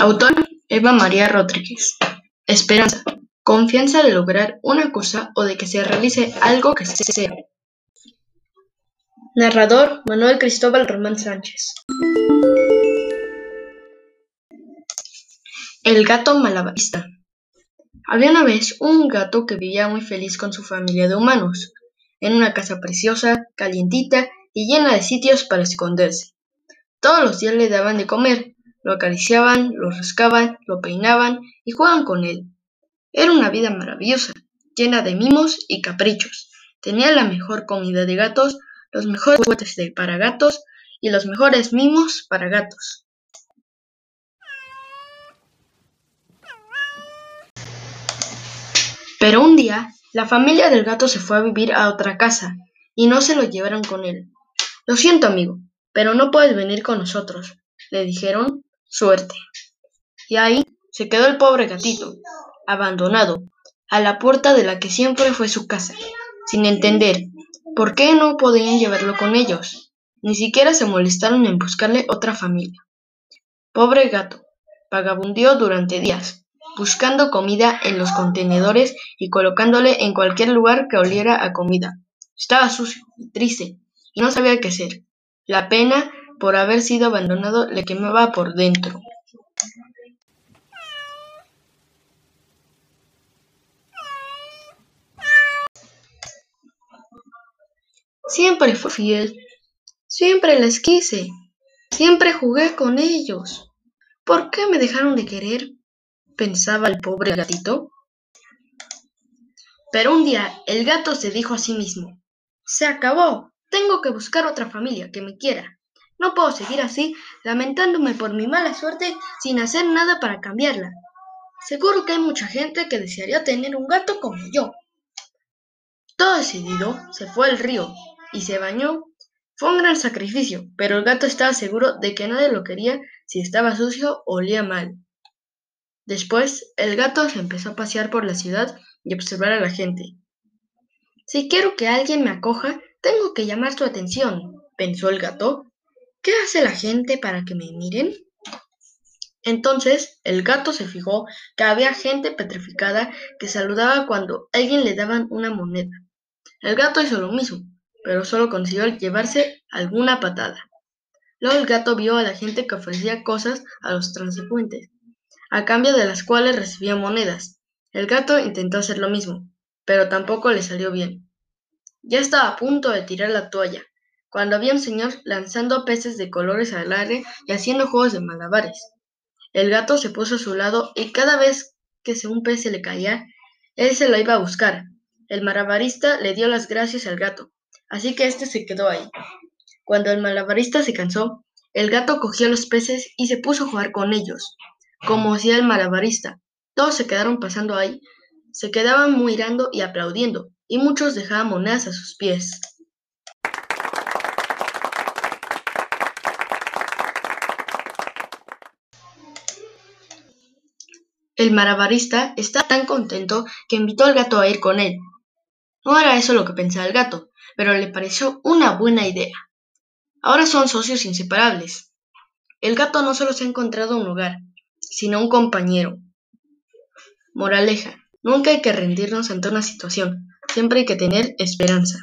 Autor Eva María Rodríguez. Esperanza. Confianza de lograr una cosa o de que se realice algo que se desea. Narrador Manuel Cristóbal Román Sánchez. El gato malabarista. Había una vez un gato que vivía muy feliz con su familia de humanos, en una casa preciosa, calientita y llena de sitios para esconderse. Todos los días le daban de comer, lo acariciaban, lo rascaban, lo peinaban y jugaban con él. Era una vida maravillosa, llena de mimos y caprichos. Tenía la mejor comida de gatos, los mejores juguetes para gatos y los mejores mimos para gatos. Pero un día, la familia del gato se fue a vivir a otra casa y no se lo llevaron con él. Lo siento, amigo, pero no puedes venir con nosotros, le dijeron suerte. Y ahí se quedó el pobre gatito, abandonado, a la puerta de la que siempre fue su casa, sin entender por qué no podían llevarlo con ellos. Ni siquiera se molestaron en buscarle otra familia. Pobre gato, vagabundió durante días, buscando comida en los contenedores y colocándole en cualquier lugar que oliera a comida. Estaba sucio y triste, y no sabía qué hacer. La pena por haber sido abandonado le quemaba por dentro. Siempre fui fiel, siempre les quise, siempre jugué con ellos. ¿Por qué me dejaron de querer? pensaba el pobre gatito. Pero un día el gato se dijo a sí mismo, se acabó, tengo que buscar otra familia que me quiera. No puedo seguir así, lamentándome por mi mala suerte sin hacer nada para cambiarla. Seguro que hay mucha gente que desearía tener un gato como yo. Todo decidido, se fue al río y se bañó. Fue un gran sacrificio, pero el gato estaba seguro de que nadie lo quería si estaba sucio o olía mal. Después, el gato se empezó a pasear por la ciudad y observar a la gente. Si quiero que alguien me acoja, tengo que llamar su atención, pensó el gato. ¿Qué hace la gente para que me miren? Entonces el gato se fijó que había gente petrificada que saludaba cuando alguien le daban una moneda. El gato hizo lo mismo, pero solo consiguió llevarse alguna patada. Luego el gato vio a la gente que ofrecía cosas a los transeúntes, a cambio de las cuales recibía monedas. El gato intentó hacer lo mismo, pero tampoco le salió bien. Ya estaba a punto de tirar la toalla, cuando había un señor lanzando peces de colores al aire y haciendo juegos de malabares. El gato se puso a su lado y cada vez que un pez se le caía, él se lo iba a buscar. El malabarista le dio las gracias al gato, así que éste se quedó ahí. Cuando el malabarista se cansó, el gato cogió los peces y se puso a jugar con ellos, como hacía el malabarista. Todos se quedaron pasando ahí, se quedaban mirando y aplaudiendo, y muchos dejaban monedas a sus pies. El malabarista estaba tan contento que invitó al gato a ir con él. No era eso lo que pensaba el gato, pero le pareció una buena idea. Ahora son socios inseparables. El gato no solo se ha encontrado un hogar, sino un compañero. Moraleja, nunca hay que rendirnos ante una situación, siempre hay que tener esperanza.